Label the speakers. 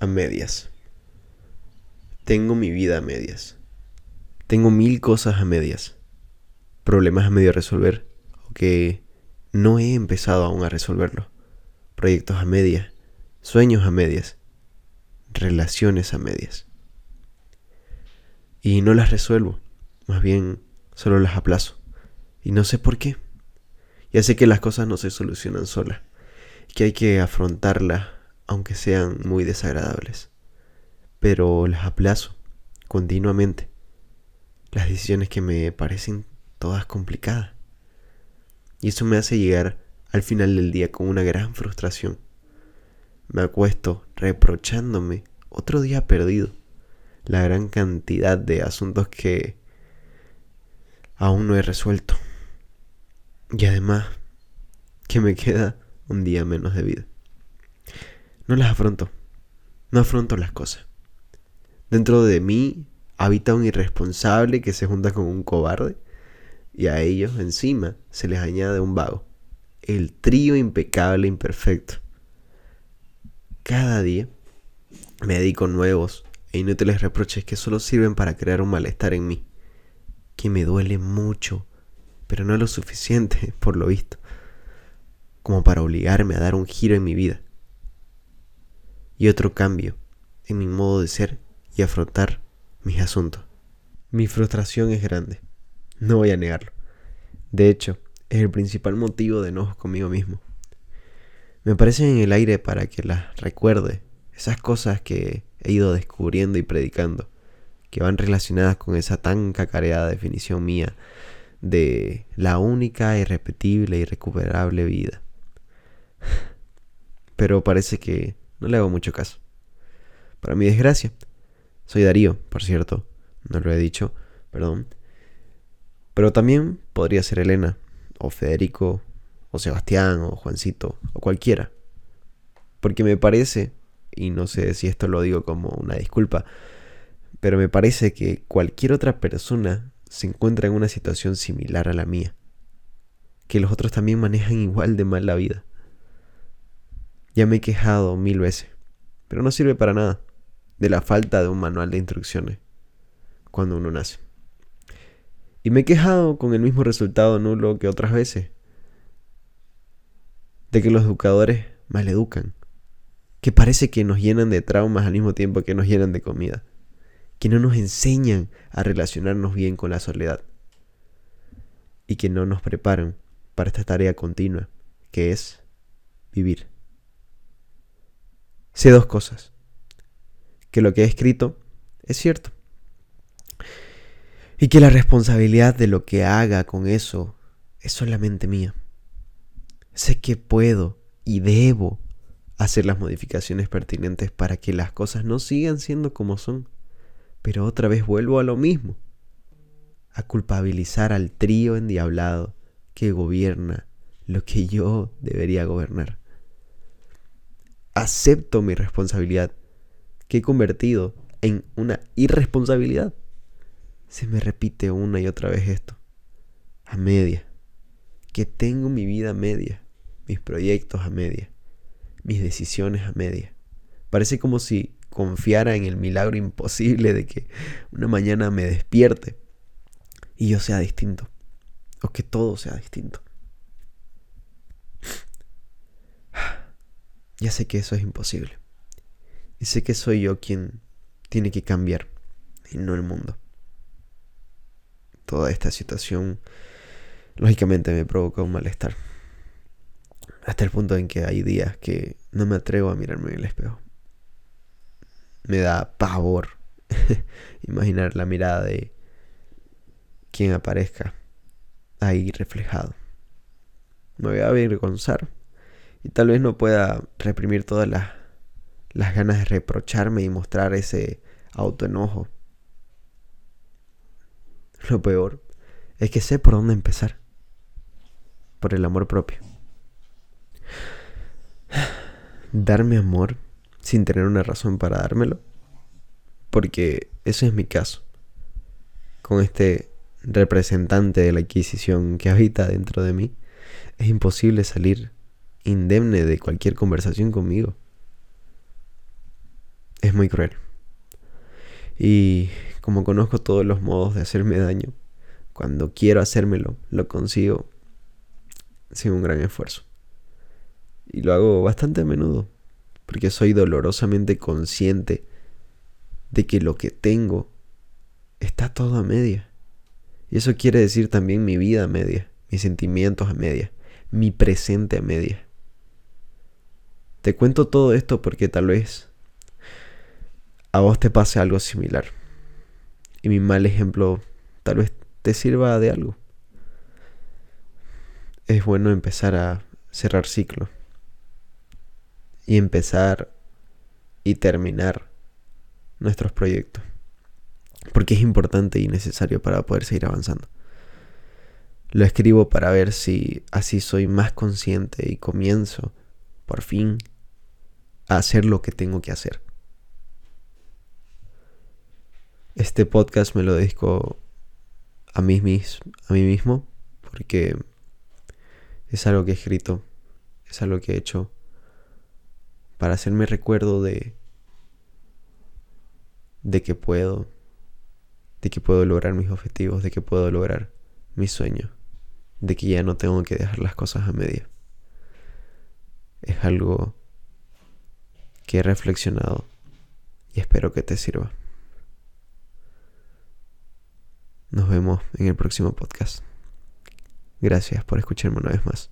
Speaker 1: a medias. Tengo mi vida a medias. Tengo mil cosas a medias. Problemas a medio resolver o que no he empezado aún a resolverlo. Proyectos a medias, sueños a medias, relaciones a medias. Y no las resuelvo, más bien solo las aplazo. Y no sé por qué. Ya sé que las cosas no se solucionan solas, que hay que afrontarlas aunque sean muy desagradables. Pero las aplazo continuamente. Las decisiones que me parecen todas complicadas. Y eso me hace llegar al final del día con una gran frustración. Me acuesto reprochándome otro día perdido. La gran cantidad de asuntos que aún no he resuelto. Y además, que me queda un día menos de vida. No las afronto. No afronto las cosas. Dentro de mí habita un irresponsable que se junta con un cobarde y a ellos encima se les añade un vago. El trío impecable imperfecto. Cada día me dedico nuevos e inútiles reproches que solo sirven para crear un malestar en mí, que me duele mucho, pero no lo suficiente, por lo visto, como para obligarme a dar un giro en mi vida y otro cambio en mi modo de ser y afrontar mis asuntos. Mi frustración es grande, no voy a negarlo. De hecho, es el principal motivo de enojo conmigo mismo. Me aparecen en el aire para que las recuerde, esas cosas que he ido descubriendo y predicando, que van relacionadas con esa tan cacareada definición mía de la única, irrepetible y recuperable vida. Pero parece que no le hago mucho caso. Para mi desgracia, soy Darío, por cierto, no lo he dicho, perdón. Pero también podría ser Elena, o Federico, o Sebastián, o Juancito, o cualquiera. Porque me parece, y no sé si esto lo digo como una disculpa, pero me parece que cualquier otra persona se encuentra en una situación similar a la mía. Que los otros también manejan igual de mal la vida. Ya me he quejado mil veces, pero no sirve para nada de la falta de un manual de instrucciones cuando uno nace. Y me he quejado con el mismo resultado nulo que otras veces, de que los educadores maleducan, que parece que nos llenan de traumas al mismo tiempo que nos llenan de comida, que no nos enseñan a relacionarnos bien con la soledad y que no nos preparan para esta tarea continua que es vivir. Sé dos cosas. Que lo que he escrito es cierto. Y que la responsabilidad de lo que haga con eso es solamente mía. Sé que puedo y debo hacer las modificaciones pertinentes para que las cosas no sigan siendo como son. Pero otra vez vuelvo a lo mismo. A culpabilizar al trío endiablado que gobierna lo que yo debería gobernar acepto mi responsabilidad, que he convertido en una irresponsabilidad. Se me repite una y otra vez esto, a media, que tengo mi vida a media, mis proyectos a media, mis decisiones a media. Parece como si confiara en el milagro imposible de que una mañana me despierte y yo sea distinto, o que todo sea distinto. Ya sé que eso es imposible. Y sé que soy yo quien tiene que cambiar y no el mundo. Toda esta situación lógicamente me provoca un malestar. Hasta el punto en que hay días que no me atrevo a mirarme en el espejo. Me da pavor imaginar la mirada de quien aparezca ahí reflejado. Me voy a avergonzar y tal vez no pueda reprimir todas las, las ganas de reprocharme y mostrar ese autoenojo. Lo peor es que sé por dónde empezar. Por el amor propio. Darme amor sin tener una razón para dármelo. Porque ese es mi caso. Con este representante de la Inquisición que habita dentro de mí, es imposible salir indemne de cualquier conversación conmigo. es muy cruel. Y como conozco todos los modos de hacerme daño, cuando quiero hacérmelo, lo consigo sin un gran esfuerzo. Y lo hago bastante a menudo, porque soy dolorosamente consciente de que lo que tengo está todo a media. Y eso quiere decir también mi vida a media, mis sentimientos a media, mi presente a media. Te cuento todo esto porque tal vez a vos te pase algo similar. Y mi mal ejemplo tal vez te sirva de algo. Es bueno empezar a cerrar ciclo. Y empezar y terminar nuestros proyectos. Porque es importante y necesario para poder seguir avanzando. Lo escribo para ver si así soy más consciente y comienzo, por fin, hacer lo que tengo que hacer. Este podcast me lo dedico a mí, a mí mismo porque es algo que he escrito, es algo que he hecho para hacerme recuerdo de de que puedo, de que puedo lograr mis objetivos, de que puedo lograr mis sueños, de que ya no tengo que dejar las cosas a media. Es algo que he reflexionado y espero que te sirva. Nos vemos en el próximo podcast. Gracias por escucharme una vez más.